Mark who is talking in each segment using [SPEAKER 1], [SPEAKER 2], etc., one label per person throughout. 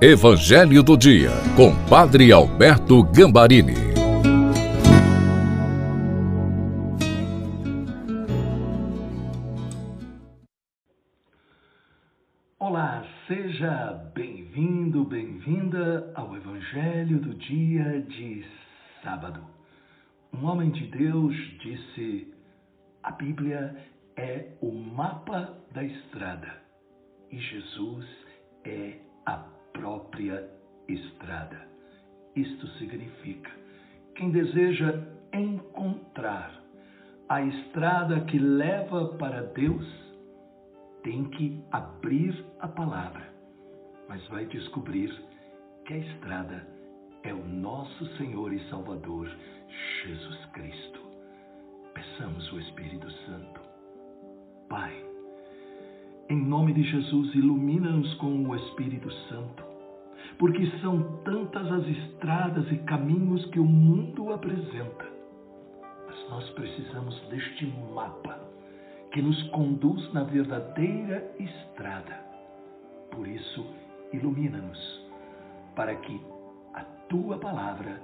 [SPEAKER 1] Evangelho do Dia, com Padre Alberto Gambarini.
[SPEAKER 2] Olá, seja bem-vindo, bem-vinda ao Evangelho do Dia de sábado. Um homem de Deus disse: a Bíblia é o mapa da estrada e Jesus é Isto significa: quem deseja encontrar a estrada que leva para Deus tem que abrir a palavra, mas vai descobrir que a estrada é o nosso Senhor e Salvador, Jesus Cristo. Peçamos o Espírito Santo. Pai, em nome de Jesus, ilumina-nos com o Espírito Santo porque são tantas as estradas e caminhos que o mundo apresenta. Mas nós precisamos deste mapa que nos conduz na verdadeira estrada. Por isso, ilumina-nos, para que a tua palavra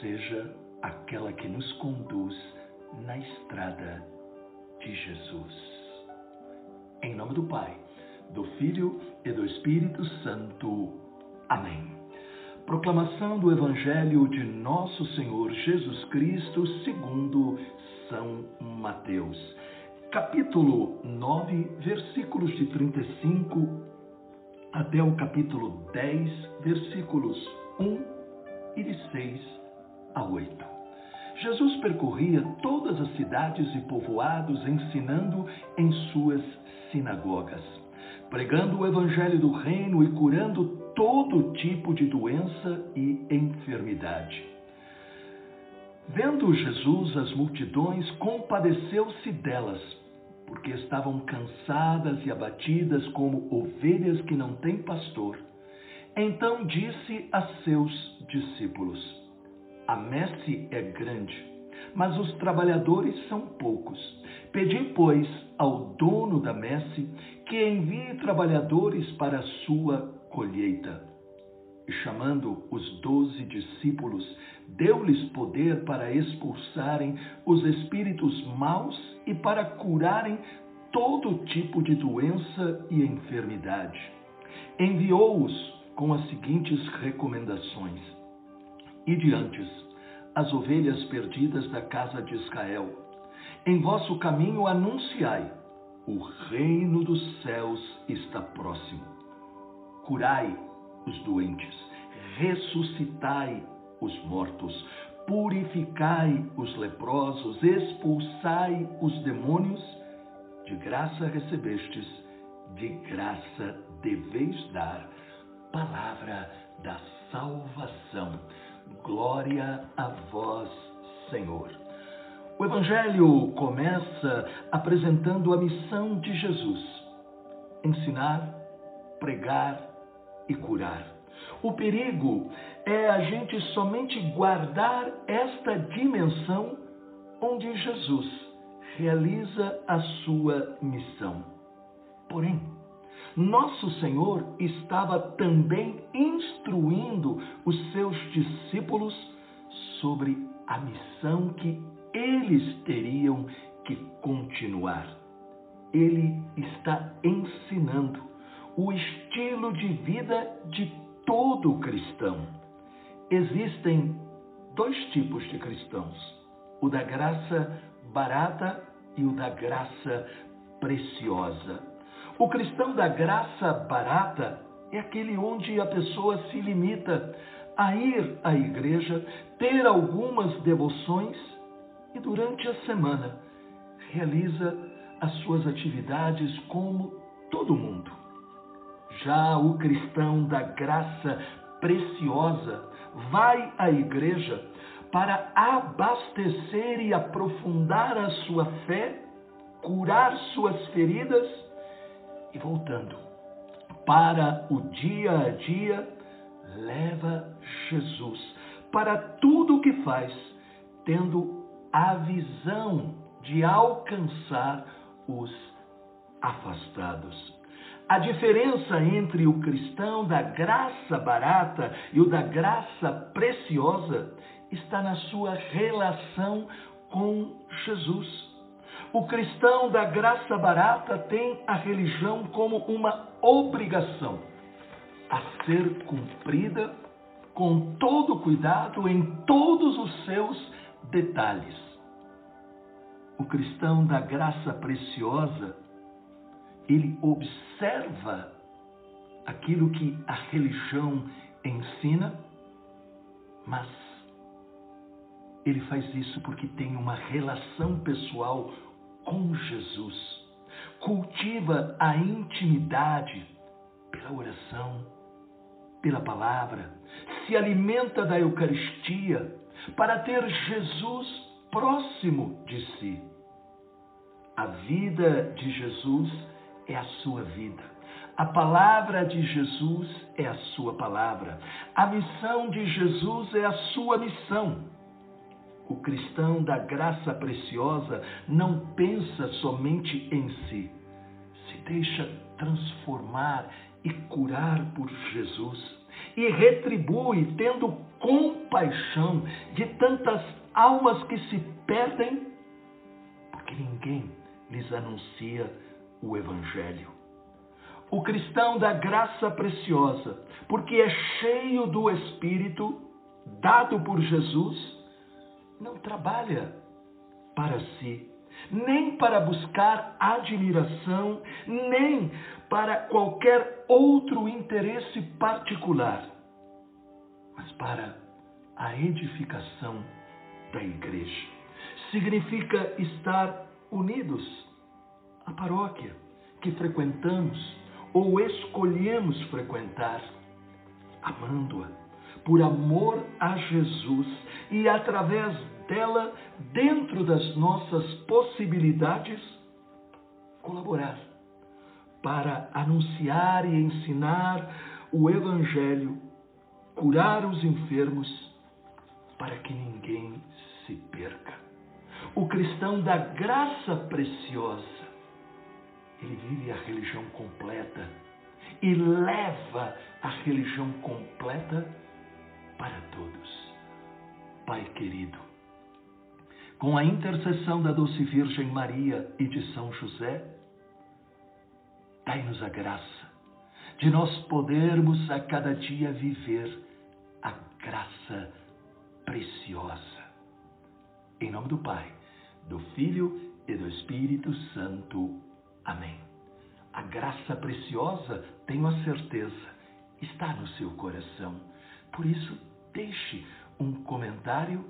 [SPEAKER 2] seja aquela que nos conduz na estrada de Jesus. Em nome do Pai, do Filho e do Espírito Santo. Amém. Proclamação do Evangelho de Nosso Senhor Jesus Cristo, segundo São Mateus. Capítulo 9, versículos de 35 até o capítulo 10, versículos 1 e de 6 a 8. Jesus percorria todas as cidades e povoados ensinando em suas sinagogas, pregando o evangelho do reino e curando todo tipo de doença e enfermidade. Vendo Jesus as multidões, compadeceu-se delas, porque estavam cansadas e abatidas como ovelhas que não têm pastor. Então disse a seus discípulos: A messe é grande, mas os trabalhadores são poucos. Pedi, pois, ao dono da messe que envie trabalhadores para a sua colheita. E chamando os doze discípulos, deu-lhes poder para expulsarem os espíritos maus e para curarem todo tipo de doença e enfermidade. Enviou-os com as seguintes recomendações: E diante as ovelhas perdidas da casa de Israel. Em vosso caminho anunciai: o reino dos céus está próximo curai os doentes, ressuscitai os mortos, purificai os leprosos, expulsai os demônios. De graça recebestes, de graça deveis dar. Palavra da salvação. Glória a vós, Senhor. O Evangelho começa apresentando a missão de Jesus: ensinar, pregar, e curar. O perigo é a gente somente guardar esta dimensão onde Jesus realiza a sua missão. Porém, nosso Senhor estava também instruindo os seus discípulos sobre a missão que eles teriam que continuar. Ele está ensinando o estilo de vida de todo cristão. Existem dois tipos de cristãos: o da graça barata e o da graça preciosa. O cristão da graça barata é aquele onde a pessoa se limita a ir à igreja, ter algumas devoções e durante a semana realiza as suas atividades como todo mundo. Já o cristão da graça preciosa vai à igreja para abastecer e aprofundar a sua fé, curar suas feridas e voltando para o dia a dia, leva Jesus para tudo o que faz, tendo a visão de alcançar os afastados. A diferença entre o cristão da graça barata e o da graça preciosa está na sua relação com Jesus. O cristão da graça barata tem a religião como uma obrigação a ser cumprida com todo cuidado em todos os seus detalhes. O cristão da graça preciosa, ele observa aquilo que a religião ensina, mas ele faz isso porque tem uma relação pessoal com Jesus. Cultiva a intimidade pela oração, pela palavra, se alimenta da Eucaristia para ter Jesus próximo de si. A vida de Jesus é a sua vida. A palavra de Jesus é a sua palavra. A missão de Jesus é a sua missão. O cristão da graça preciosa não pensa somente em si, se deixa transformar e curar por Jesus e retribui, tendo compaixão de tantas almas que se perdem, porque ninguém lhes anuncia o Evangelho. O cristão da graça preciosa, porque é cheio do Espírito dado por Jesus, não trabalha para si, nem para buscar admiração, nem para qualquer outro interesse particular, mas para a edificação da igreja. Significa estar unidos à paróquia que frequentamos ou escolhemos frequentar, amando-a por amor a Jesus e através dela, dentro das nossas possibilidades, colaborar para anunciar e ensinar o Evangelho, curar os enfermos, para que ninguém se perca. O cristão da graça preciosa, ele vive a religião completa e leva a religião completa para todos. Pai querido, com a intercessão da doce Virgem Maria e de São José, dai-nos a graça de nós podermos a cada dia viver a graça preciosa. Em nome do Pai, do Filho e do Espírito Santo. Amém. A graça preciosa, tenho a certeza, está no seu coração. Por isso, deixe um comentário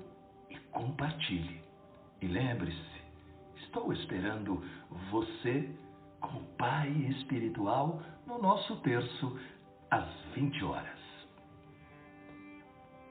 [SPEAKER 2] e compartilhe. E lembre-se, estou esperando você como Pai espiritual no nosso terço às 20 horas.